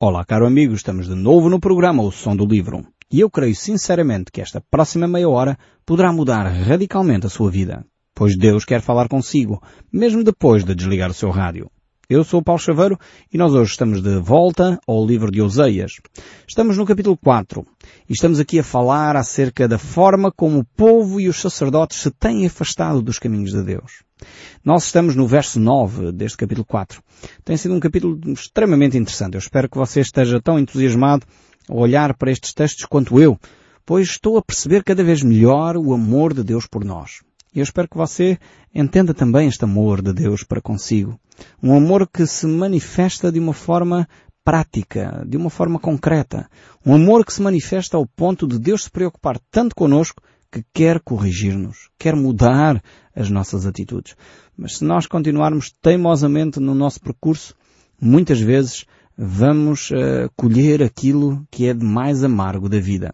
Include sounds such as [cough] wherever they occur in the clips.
Olá, caro amigo, estamos de novo no programa O Som do Livro. E eu creio sinceramente que esta próxima meia hora poderá mudar radicalmente a sua vida. Pois Deus quer falar consigo, mesmo depois de desligar o seu rádio. Eu sou Paulo Chaveiro e nós hoje estamos de volta ao livro de Oseias. Estamos no capítulo 4 e estamos aqui a falar acerca da forma como o povo e os sacerdotes se têm afastado dos caminhos de Deus. Nós estamos no verso 9 deste capítulo 4. Tem sido um capítulo extremamente interessante. Eu espero que você esteja tão entusiasmado a olhar para estes textos quanto eu, pois estou a perceber cada vez melhor o amor de Deus por nós. E eu espero que você entenda também este amor de Deus para consigo. Um amor que se manifesta de uma forma prática, de uma forma concreta. Um amor que se manifesta ao ponto de Deus se preocupar tanto conosco que quer corrigir-nos, quer mudar as nossas atitudes. Mas se nós continuarmos teimosamente no nosso percurso, muitas vezes vamos uh, colher aquilo que é de mais amargo da vida.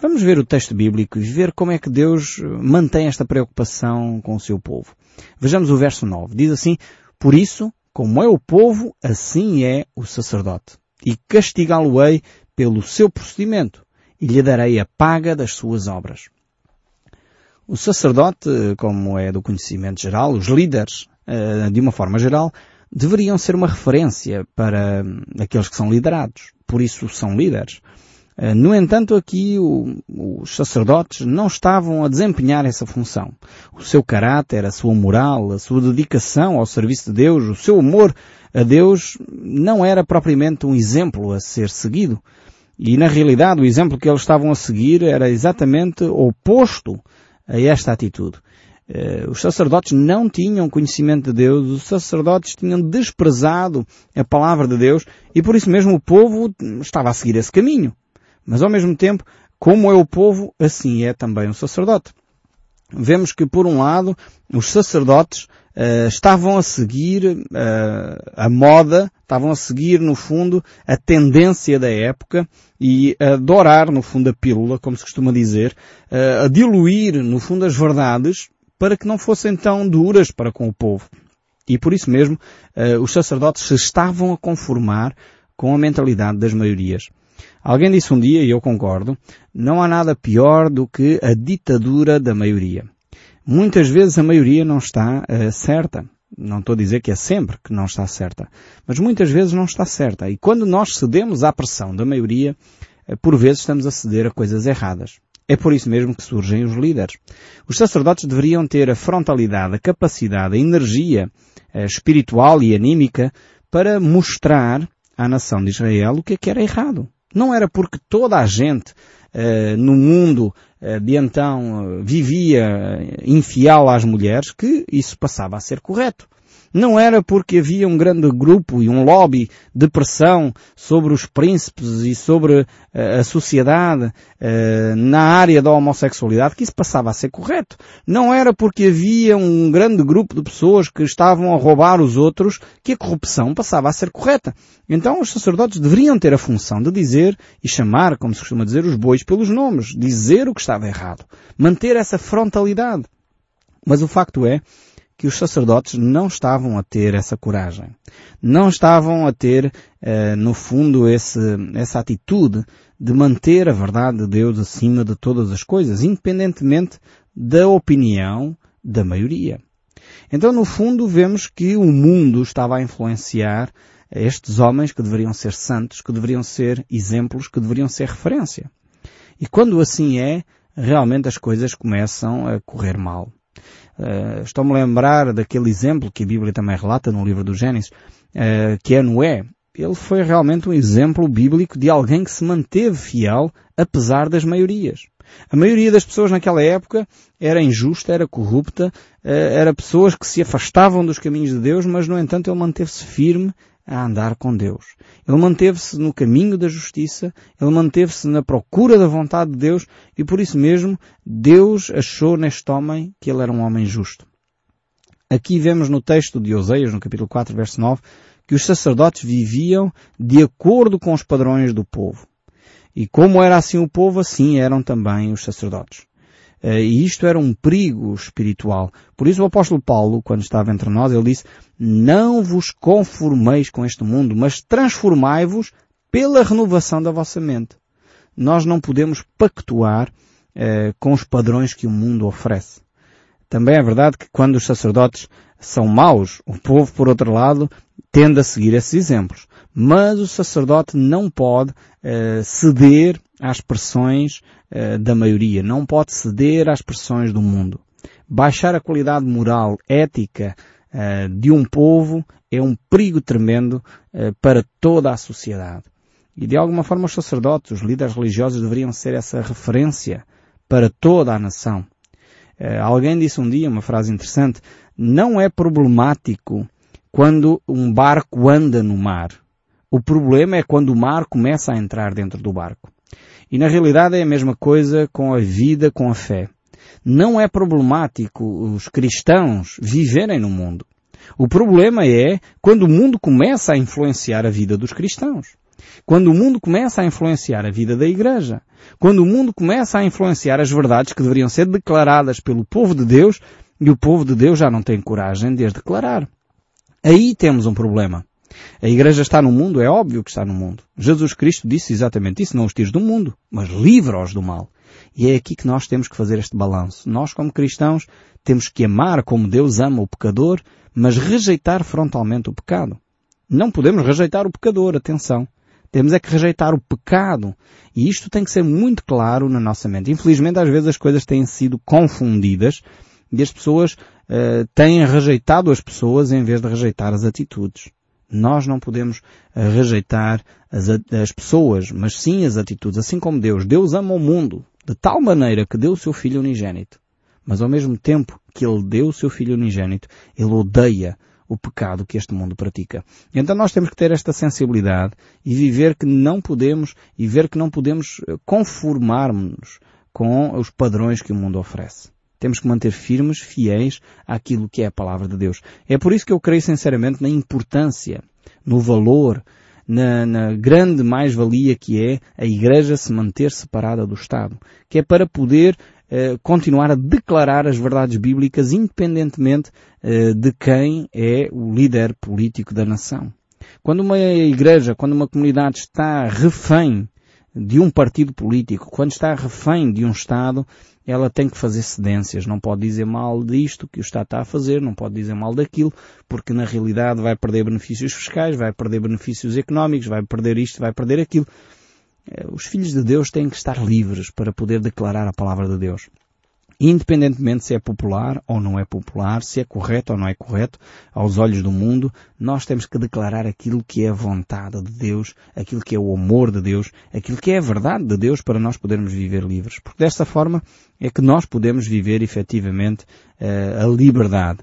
Vamos ver o texto bíblico e ver como é que Deus mantém esta preocupação com o seu povo. Vejamos o verso 9. Diz assim, Por isso, como é o povo, assim é o sacerdote. E castigá-lo-ei pelo seu procedimento, e lhe darei a paga das suas obras. O sacerdote, como é do conhecimento geral, os líderes, eh, de uma forma geral, deveriam ser uma referência para aqueles que são liderados. Por isso são líderes. Eh, no entanto, aqui os sacerdotes não estavam a desempenhar essa função. O seu caráter, a sua moral, a sua dedicação ao serviço de Deus, o seu amor a Deus não era propriamente um exemplo a ser seguido. E na realidade o exemplo que eles estavam a seguir era exatamente oposto a esta atitude. Uh, os sacerdotes não tinham conhecimento de Deus, os sacerdotes tinham desprezado a palavra de Deus e por isso mesmo o povo estava a seguir esse caminho. Mas ao mesmo tempo, como é o povo, assim é também o sacerdote. Vemos que por um lado, os sacerdotes uh, estavam a seguir uh, a moda, estavam a seguir no fundo a tendência da época e a adorar no fundo a pílula, como se costuma dizer, uh, a diluir no fundo as verdades para que não fossem tão duras para com o povo. E por isso mesmo, os sacerdotes se estavam a conformar com a mentalidade das maiorias. Alguém disse um dia, e eu concordo, não há nada pior do que a ditadura da maioria. Muitas vezes a maioria não está uh, certa. Não estou a dizer que é sempre que não está certa, mas muitas vezes não está certa. E quando nós cedemos à pressão da maioria, uh, por vezes estamos a ceder a coisas erradas. É por isso mesmo que surgem os líderes. Os sacerdotes deveriam ter a frontalidade, a capacidade, a energia uh, espiritual e anímica para mostrar à nação de Israel o que é que era errado. Não era porque toda a gente uh, no mundo de então uh, vivia infiel às mulheres que isso passava a ser correto. Não era porque havia um grande grupo e um lobby de pressão sobre os príncipes e sobre uh, a sociedade uh, na área da homossexualidade que isso passava a ser correto. Não era porque havia um grande grupo de pessoas que estavam a roubar os outros que a corrupção passava a ser correta. Então os sacerdotes deveriam ter a função de dizer e chamar, como se costuma dizer, os bois pelos nomes, dizer o que estava errado, manter essa frontalidade. Mas o facto é que os sacerdotes não estavam a ter essa coragem. Não estavam a ter, uh, no fundo, esse, essa atitude de manter a verdade de Deus acima de todas as coisas, independentemente da opinião da maioria. Então, no fundo, vemos que o mundo estava a influenciar estes homens que deveriam ser santos, que deveriam ser exemplos, que deveriam ser referência. E quando assim é, realmente as coisas começam a correr mal. Uh, Estou-me a lembrar daquele exemplo que a Bíblia também relata no livro do Gênesis, uh, que é Noé. Ele foi realmente um exemplo bíblico de alguém que se manteve fiel apesar das maiorias. A maioria das pessoas naquela época era injusta, era corrupta, uh, era pessoas que se afastavam dos caminhos de Deus, mas no entanto ele manteve-se firme a andar com Deus. Ele manteve-se no caminho da justiça, ele manteve-se na procura da vontade de Deus e por isso mesmo Deus achou neste homem que ele era um homem justo. Aqui vemos no texto de Oseias, no capítulo 4, verso 9, que os sacerdotes viviam de acordo com os padrões do povo. E como era assim o povo, assim eram também os sacerdotes. Eh, e isto era um perigo espiritual. Por isso o apóstolo Paulo, quando estava entre nós, ele disse, não vos conformeis com este mundo, mas transformai-vos pela renovação da vossa mente. Nós não podemos pactuar eh, com os padrões que o mundo oferece. Também é verdade que quando os sacerdotes são maus, o povo, por outro lado, tende a seguir esses exemplos. Mas o sacerdote não pode eh, ceder às pressões eh, da maioria, não pode ceder às pressões do mundo. Baixar a qualidade moral, ética uh, de um povo é um perigo tremendo uh, para toda a sociedade. E de alguma forma os sacerdotes, os líderes religiosos deveriam ser essa referência para toda a nação. Alguém disse um dia uma frase interessante, não é problemático quando um barco anda no mar. O problema é quando o mar começa a entrar dentro do barco. E na realidade é a mesma coisa com a vida, com a fé. Não é problemático os cristãos viverem no mundo. O problema é quando o mundo começa a influenciar a vida dos cristãos. Quando o mundo começa a influenciar a vida da igreja. Quando o mundo começa a influenciar as verdades que deveriam ser declaradas pelo povo de Deus e o povo de Deus já não tem coragem de as declarar. Aí temos um problema. A igreja está no mundo, é óbvio que está no mundo. Jesus Cristo disse exatamente isso, não os tires do mundo, mas livra-os do mal. E é aqui que nós temos que fazer este balanço. Nós, como cristãos, temos que amar como Deus ama o pecador, mas rejeitar frontalmente o pecado. Não podemos rejeitar o pecador, atenção. Temos é que rejeitar o pecado. E isto tem que ser muito claro na nossa mente. Infelizmente, às vezes as coisas têm sido confundidas e as pessoas uh, têm rejeitado as pessoas em vez de rejeitar as atitudes. Nós não podemos uh, rejeitar as, as pessoas, mas sim as atitudes. Assim como Deus. Deus ama o mundo de tal maneira que deu o seu Filho unigênito. Mas ao mesmo tempo que Ele deu o seu Filho unigênito, Ele odeia o pecado que este mundo pratica. Então nós temos que ter esta sensibilidade e viver que não podemos, e ver que não podemos eh, conformarmos com os padrões que o mundo oferece. Temos que manter firmes, fiéis àquilo que é a palavra de Deus. É por isso que eu creio sinceramente na importância, no valor, na, na grande mais-valia que é a Igreja se manter separada do Estado, que é para poder eh, continuar a declarar as verdades bíblicas independentemente eh, de quem é o líder político da nação. Quando uma igreja, quando uma comunidade está refém de um partido político, quando está refém de um Estado, ela tem que fazer cedências, não pode dizer mal disto que o Estado está a fazer, não pode dizer mal daquilo, porque na realidade vai perder benefícios fiscais, vai perder benefícios económicos, vai perder isto, vai perder aquilo. Eh, os filhos de Deus têm que estar livres para poder declarar a palavra de Deus independentemente se é popular ou não é popular, se é correto ou não é correto, aos olhos do mundo, nós temos que declarar aquilo que é a vontade de Deus, aquilo que é o amor de Deus, aquilo que é a verdade de Deus para nós podermos viver livres. Porque desta forma é que nós podemos viver efetivamente uh, a liberdade.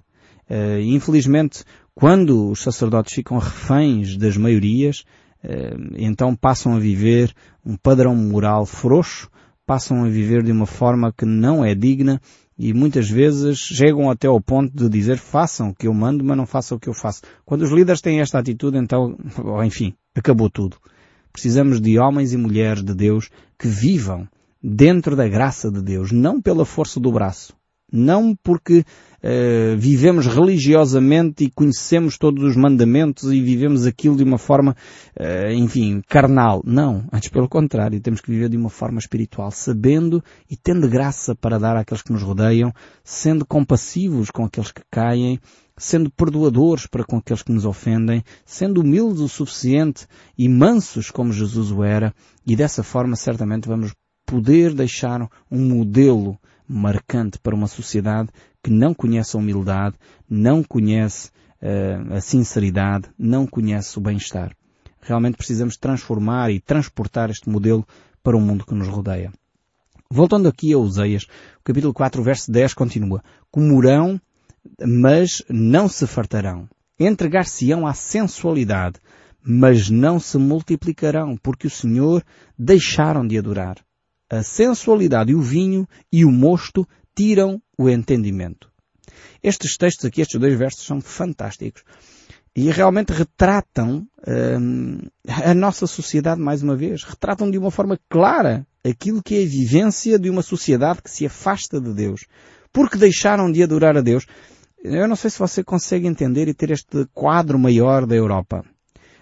Uh, infelizmente, quando os sacerdotes ficam reféns das maiorias, uh, então passam a viver um padrão moral frouxo, passam a viver de uma forma que não é digna e muitas vezes chegam até ao ponto de dizer façam o que eu mando, mas não façam o que eu faço. Quando os líderes têm esta atitude, então, [laughs] enfim, acabou tudo. Precisamos de homens e mulheres de Deus que vivam dentro da graça de Deus, não pela força do braço, não porque uh, vivemos religiosamente e conhecemos todos os mandamentos e vivemos aquilo de uma forma, uh, enfim, carnal. Não, antes pelo contrário, temos que viver de uma forma espiritual, sabendo e tendo graça para dar àqueles que nos rodeiam, sendo compassivos com aqueles que caem, sendo perdoadores para com aqueles que nos ofendem, sendo humildes o suficiente e mansos como Jesus o era, e dessa forma certamente vamos poder deixar um modelo marcante para uma sociedade que não conhece a humildade, não conhece uh, a sinceridade, não conhece o bem-estar. Realmente precisamos transformar e transportar este modelo para o mundo que nos rodeia. Voltando aqui a Oseias, o capítulo 4, verso 10 continua. Comerão, mas não se fartarão. Entregar-se-ão à sensualidade, mas não se multiplicarão, porque o Senhor deixaram de adorar a sensualidade e o vinho e o mosto tiram o entendimento. Estes textos aqui, estes dois versos, são fantásticos e realmente retratam hum, a nossa sociedade mais uma vez. Retratam de uma forma clara aquilo que é a vivência de uma sociedade que se afasta de Deus. Porque deixaram de adorar a Deus. Eu não sei se você consegue entender e ter este quadro maior da Europa.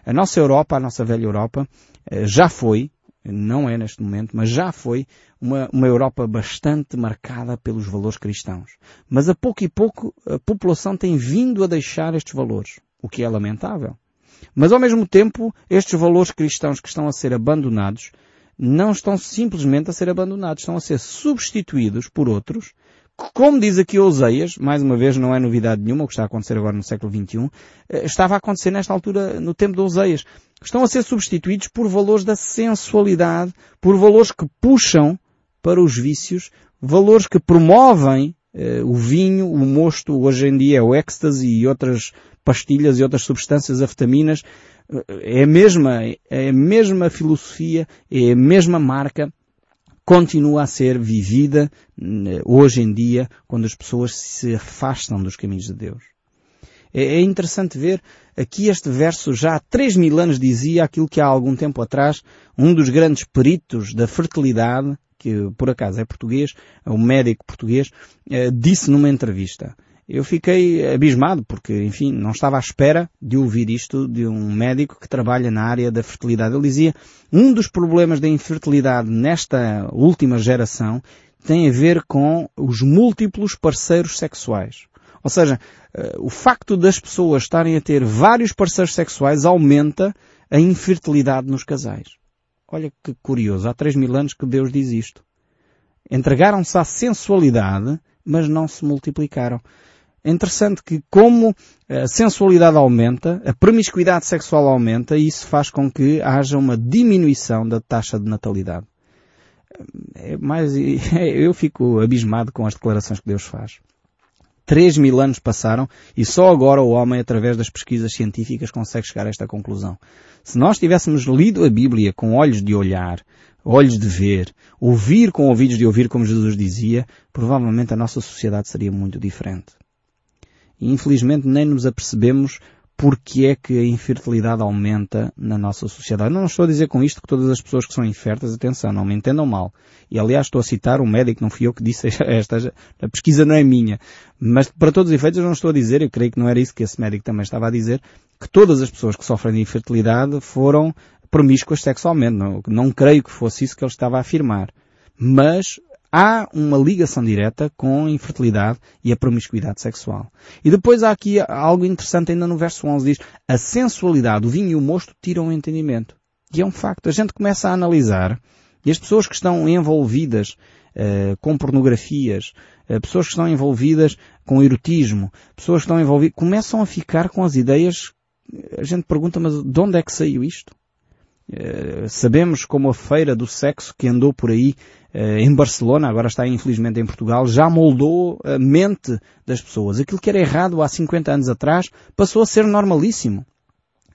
A nossa Europa, a nossa velha Europa, eh, já foi, não é neste momento, mas já foi uma, uma Europa bastante marcada pelos valores cristãos. Mas a pouco e pouco a população tem vindo a deixar estes valores, o que é lamentável. Mas ao mesmo tempo, estes valores cristãos que estão a ser abandonados não estão simplesmente a ser abandonados, estão a ser substituídos por outros como diz aqui Oseias, mais uma vez não é novidade nenhuma, o que está a acontecer agora no século XXI, eh, estava a acontecer nesta altura no tempo de Oseias. Estão a ser substituídos por valores da sensualidade, por valores que puxam para os vícios, valores que promovem eh, o vinho, o mosto, hoje em dia é o êxtase e outras pastilhas e outras substâncias afetaminas. Eh, é a mesma, é a mesma filosofia, é a mesma marca, continua a ser vivida eh, hoje em dia quando as pessoas se afastam dos caminhos de Deus. É, é interessante ver aqui este verso já há três mil anos dizia aquilo que há algum tempo atrás um dos grandes peritos da fertilidade, que por acaso é português, é um médico português, eh, disse numa entrevista eu fiquei abismado porque, enfim, não estava à espera de ouvir isto de um médico que trabalha na área da fertilidade. Ele dizia, um dos problemas da infertilidade nesta última geração tem a ver com os múltiplos parceiros sexuais. Ou seja, eh, o facto das pessoas estarem a ter vários parceiros sexuais aumenta a infertilidade nos casais. Olha que curioso, há três mil anos que Deus diz isto. Entregaram-se à sensualidade, mas não se multiplicaram. É interessante que como a sensualidade aumenta, a promiscuidade sexual aumenta e isso faz com que haja uma diminuição da taxa de natalidade. É mais, [laughs] eu fico abismado com as declarações que Deus faz. Três mil anos passaram e só agora o homem, através das pesquisas científicas, consegue chegar a esta conclusão. Se nós tivéssemos lido a Bíblia com olhos de olhar, olhos de ver, ouvir com ouvidos de ouvir, como Jesus dizia, provavelmente a nossa sociedade seria muito diferente e infelizmente nem nos apercebemos porque é que a infertilidade aumenta na nossa sociedade. Não estou a dizer com isto que todas as pessoas que são inférteis, atenção, não me entendam mal. E aliás estou a citar um médico, não fui eu que disse [laughs] esta, a pesquisa não é minha. Mas para todos os efeitos eu não estou a dizer, eu creio que não era isso que esse médico também estava a dizer, que todas as pessoas que sofrem de infertilidade foram promíscuas sexualmente. Não, não creio que fosse isso que ele estava a afirmar. Mas há uma ligação direta com a infertilidade e a promiscuidade sexual. E depois há aqui algo interessante ainda no verso 11, diz, a sensualidade, o vinho e o mosto tiram o entendimento. E é um facto. A gente começa a analisar e as pessoas que estão envolvidas uh, com pornografias, uh, pessoas que estão envolvidas com erotismo, pessoas que estão envolvidas, começam a ficar com as ideias, a gente pergunta, mas de onde é que saiu isto? Uh, sabemos como a feira do sexo que andou por aí eh, em Barcelona, agora está infelizmente em Portugal, já moldou a mente das pessoas. Aquilo que era errado há 50 anos atrás passou a ser normalíssimo.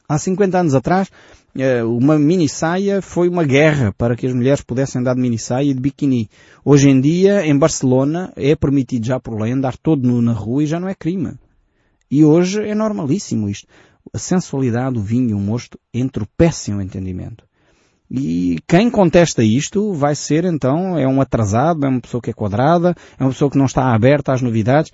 Há 50 anos atrás, eh, uma mini saia foi uma guerra para que as mulheres pudessem andar de mini saia e de biquíni. Hoje em dia, em Barcelona, é permitido já por lei andar todo nu na rua e já não é crime. E hoje é normalíssimo isto. A sensualidade, o vinho e o mosto entorpecem o entendimento. E quem contesta isto vai ser então, é um atrasado, é uma pessoa que é quadrada, é uma pessoa que não está aberta às novidades.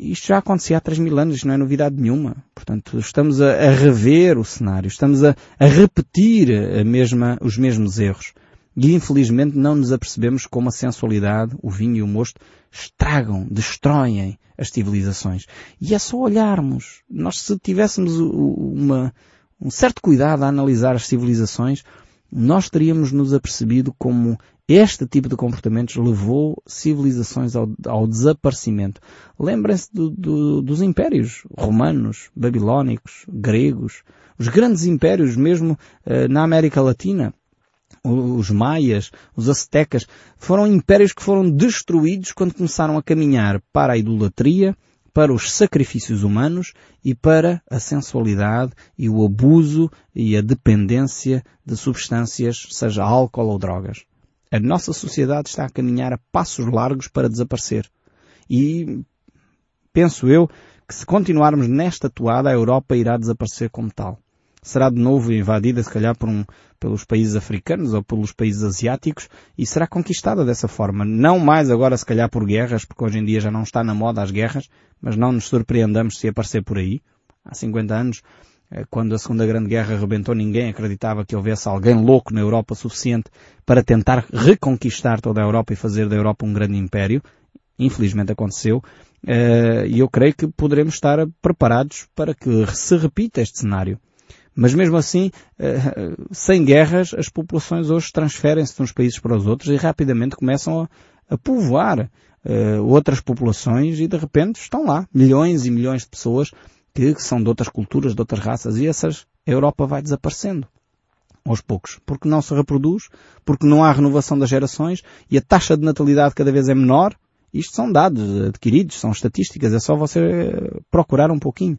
Isto já acontecia há 3 mil anos, não é novidade nenhuma. Portanto, estamos a, a rever o cenário, estamos a, a repetir a mesma, os mesmos erros. E infelizmente não nos apercebemos como a sensualidade, o vinho e o mosto estragam, destroem as civilizações. E é só olharmos. Nós se tivéssemos uma, um certo cuidado a analisar as civilizações, nós teríamos nos apercebido como este tipo de comportamentos levou civilizações ao, ao desaparecimento. Lembrem-se do, do, dos impérios romanos, babilónicos, gregos, os grandes impérios mesmo uh, na América Latina. Os maias, os aztecas, foram impérios que foram destruídos quando começaram a caminhar para a idolatria, para os sacrifícios humanos e para a sensualidade e o abuso e a dependência de substâncias, seja álcool ou drogas. A nossa sociedade está a caminhar a passos largos para desaparecer. E penso eu que se continuarmos nesta toada, a Europa irá desaparecer como tal será de novo invadida, se calhar, por um, pelos países africanos ou pelos países asiáticos e será conquistada dessa forma. Não mais agora, se calhar, por guerras, porque hoje em dia já não está na moda as guerras, mas não nos surpreendamos se aparecer por aí. Há 50 anos Eh, quando a Segunda Grande Guerra arrebentou, ninguém acreditava que houvesse alguém louco na Europa suficiente para tentar reconquistar toda a Europa e fazer da Europa um grande império. Infelizmente aconteceu. Eh, e eu creio que poderemos estar preparados para que se repita este cenário. Mas mesmo assim, eh, sem guerras, as populações hoje transferem-se de uns países para os outros e rapidamente começam a, povoar outras populações e de repente estão lá milhões e milhões de pessoas que são de outras culturas, de outras raças, e essas, a Europa vai desaparecendo. Aos poucos. Porque não se reproduz, porque não há renovação das gerações, e a taxa de natalidade cada vez é menor. Isto são dados adquiridos, são estatísticas, é só você procurar um pouquinho.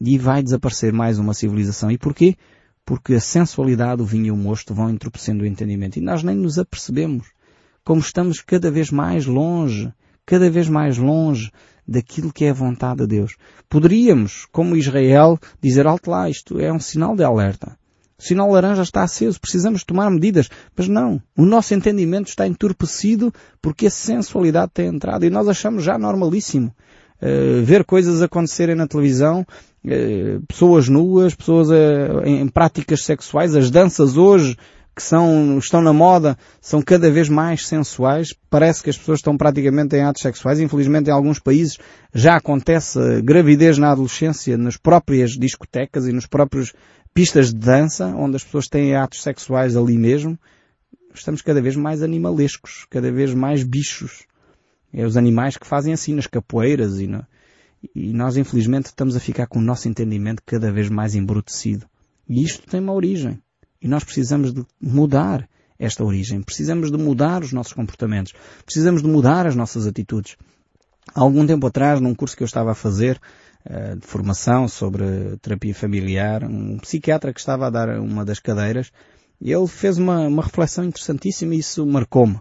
E vai desaparecer mais uma civilização. E porquê? Porque a sensualidade, o vinho e o mosto vão entorpecendo o entendimento. E nós nem nos apercebemos. Como estamos cada vez mais longe, cada vez mais longe daquilo que é a vontade de Deus. Poderíamos, como Israel, dizer alto lá, isto é um sinal de alerta. O sinal laranja está aceso, precisamos tomar medidas. Mas não. O nosso entendimento está entorpecido porque a sensualidade tem entrado e nós achamos já normalíssimo. Uh, ver coisas acontecerem na televisão, pessoas nuas, pessoas uh, em práticas sexuais, as danças hoje que são, estão na moda são cada vez mais sensuais. Parece que as pessoas estão praticamente em atos sexuais. Infelizmente em alguns países já acontece gravidez na adolescência nas próprias discotecas e nos próprios pistas de dança, onde as pessoas têm atos sexuais ali mesmo. Estamos cada vez mais animalescos, cada vez mais bichos. É os animais que fazem assim nas capoeiras e, no... e nós infelizmente estamos a ficar com o nosso entendimento cada vez mais embrutecido. E isto tem uma origem. E nós precisamos de mudar esta origem. Precisamos de mudar os nossos comportamentos. Precisamos de mudar as nossas atitudes. Há algum tempo atrás, num curso que eu estava a fazer, uh, de formação sobre terapia familiar, um psiquiatra que estava a dar uma das cadeiras, ele fez uma, uma reflexão interessantíssima e isso marcou-me.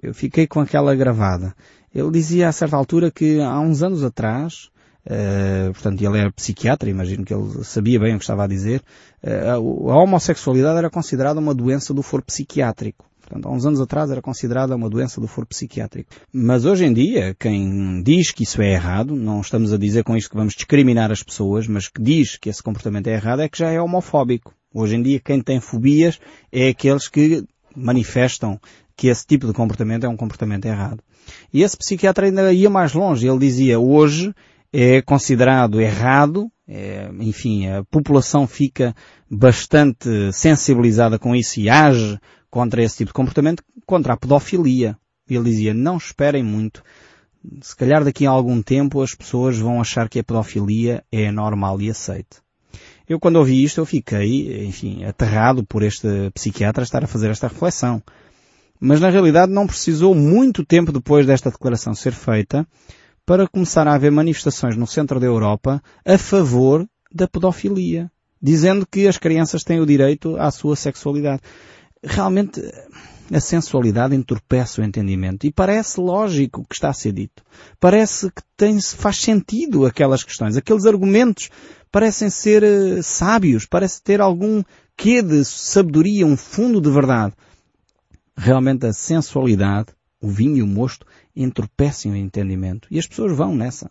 Eu fiquei com aquela gravada. Ele dizia a certa altura que há uns anos atrás, Uh, portanto, ele era psiquiatra, imagino que ele sabia bem o que estava a dizer. Uh, a homossexualidade era considerada uma doença do foro psiquiátrico. Portanto, há uns anos atrás era considerada uma doença do foro psiquiátrico. Mas hoje em dia, quem diz que isso é errado, não estamos a dizer com isto que vamos discriminar as pessoas, mas que diz que esse comportamento é errado, é que já é homofóbico. Hoje em dia, quem tem fobias é aqueles que manifestam que esse tipo de comportamento é um comportamento errado. E esse psiquiatra ainda ia mais longe. Ele dizia, hoje é considerado errado, é, enfim, a população fica bastante sensibilizada com isso e age contra esse tipo de comportamento, contra a pedofilia. Ele dizia, não esperem muito, se calhar daqui a algum tempo as pessoas vão achar que a pedofilia é normal e aceite. Eu quando ouvi isto eu fiquei, enfim, aterrado por este psiquiatra estar a fazer esta reflexão. Mas na realidade não precisou muito tempo depois desta declaração ser feita para começar a haver manifestações no centro da Europa a favor da pedofilia, dizendo que as crianças têm o direito à sua sexualidade. Realmente, a sensualidade entorpece o entendimento e parece lógico o que está a ser dito. Parece que tem, faz sentido aquelas questões. Aqueles argumentos parecem ser uh, sábios, parece ter algum quê de sabedoria, um fundo de verdade. Realmente a sensualidade, o vinho e o mosto entorpecem o entendimento. E as pessoas vão nessa.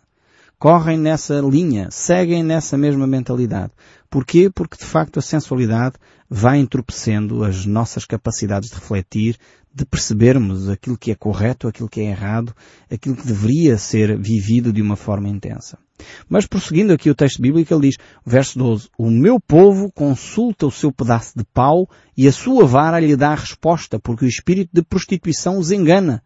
Correm nessa linha, seguem nessa mesma mentalidade. Porquê? Porque de facto a sensualidade vai entorpecendo as nossas capacidades de refletir, de percebermos aquilo que é correto, aquilo que é errado, aquilo que deveria ser vivido de uma forma intensa. Mas prosseguindo aqui o texto bíblico, ele diz, verso 12, O meu povo consulta o seu pedaço de pau e a sua vara lhe dá a resposta, porque o espírito de prostituição os engana.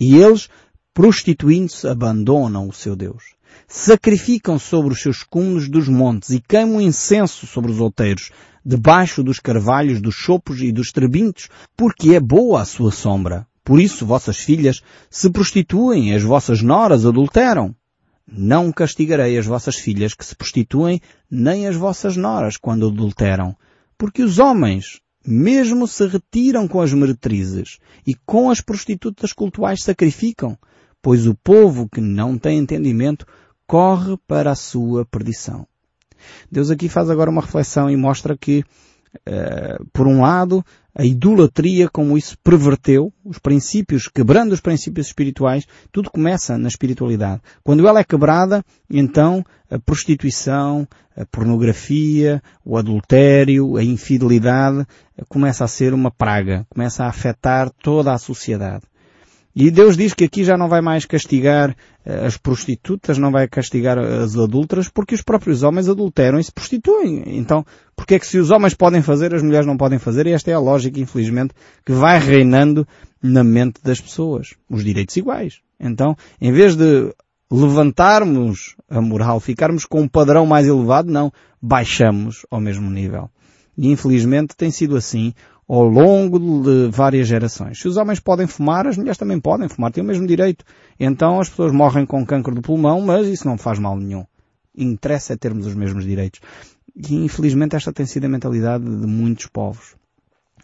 E eles, prostituindo-se, abandonam o seu Deus. Sacrificam sobre os seus cúmulos dos montes e queimam incenso sobre os outeiros, debaixo dos carvalhos, dos chopos e dos trebintos, porque é boa a sua sombra. Por isso vossas filhas se prostituem, as vossas noras adulteram. Não castigarei as vossas filhas que se prostituem, nem as vossas noras quando adulteram. Porque os homens mesmo se retiram com as meretrizes e com as prostitutas cultuais sacrificam, pois o povo que não tem entendimento corre para a sua perdição. Deus aqui faz agora uma reflexão e mostra que Uh, por um lado, a idolatria, como isso perverteu os princípios, quebrando os princípios espirituais, tudo começa na espiritualidade. Quando ela é quebrada, então a prostituição, a pornografia, o adultério, a infidelidade começa a ser uma praga, começa a afetar toda a sociedade. E Deus diz que aqui já não vai mais castigar eh, as prostitutas, não vai castigar as adultas, porque os próprios homens adulteram e se prostituem. Então, porque é que se os homens podem fazer, as mulheres não podem fazer? E esta é a lógica, infelizmente, que vai reinando na mente das pessoas. Os direitos iguais. Então, em vez de levantarmos a moral, ficarmos com um padrão mais elevado, não, baixamos ao mesmo nível. E infelizmente tem sido assim ao longo de várias gerações. Se os homens podem fumar, as mulheres também podem fumar, têm o mesmo direito. Então as pessoas morrem com câncer do pulmão, mas isso não faz mal nenhum. Interessa é termos os mesmos direitos. E infelizmente esta tem sido a mentalidade de muitos povos.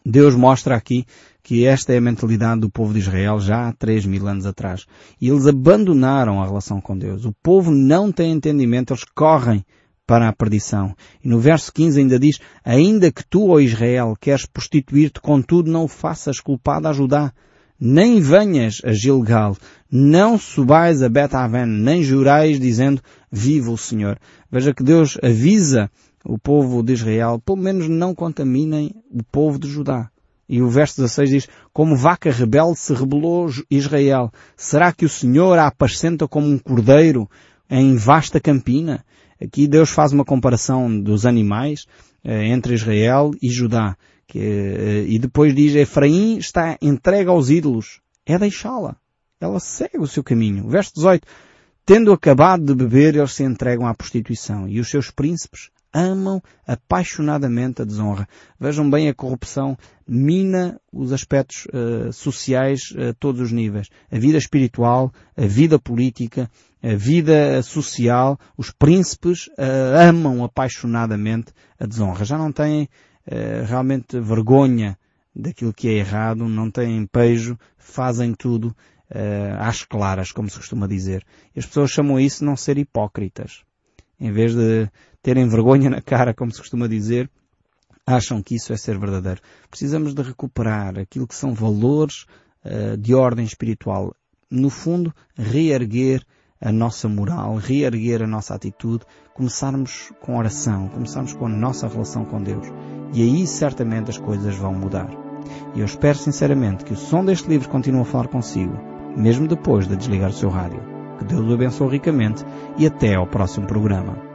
Deus mostra aqui que esta é a mentalidade do povo de Israel já há 3 mil anos atrás. E eles abandonaram a relação com Deus. O povo não tem entendimento, eles correm para a perdição. E no verso 15 ainda diz, ainda que tu, ó Israel, queres prostituir-te, contudo não faças culpado a Judá, nem venhas a Gilgal, não subais a Bet-Aven, nem jurais dizendo, viva o Senhor. Veja que Deus avisa o povo de Israel, pelo menos não contaminem o povo de Judá. E o verso 16 diz, como vaca rebelde se rebelou Israel, será que o Senhor a apacenta como um cordeiro em vasta campina? Aqui Deus faz uma comparação dos animais eh, entre Israel e Judá. Que, eh, e depois diz, Efraim está entregue aos ídolos. É deixá-la. Ela segue o seu caminho. Verso 18. Tendo acabado de beber, eles se entregam à prostituição. E os seus príncipes amam apaixonadamente a desonra. Vejam bem a corrupção mina os aspectos uh, sociais a todos os níveis. A vida espiritual, a vida política, a vida social, os príncipes uh, amam apaixonadamente a desonra. Já não têm uh, realmente vergonha daquilo que é errado, não têm pejo, fazem tudo uh, às claras, como se costuma dizer. E as pessoas chamam isso não ser hipócritas. Em vez de terem vergonha na cara, como se costuma dizer, acham que isso é ser verdadeiro. Precisamos de recuperar aquilo que são valores de ordem espiritual. No fundo, reerguer a nossa moral, reerguer a nossa atitude, começarmos com oração, começarmos com a nossa relação com Deus. E aí certamente as coisas vão mudar. E eu espero sinceramente que o som deste livro continue a falar consigo, mesmo depois de desligar o seu rádio. Que Deus o abençoe ricamente e até ao próximo programa.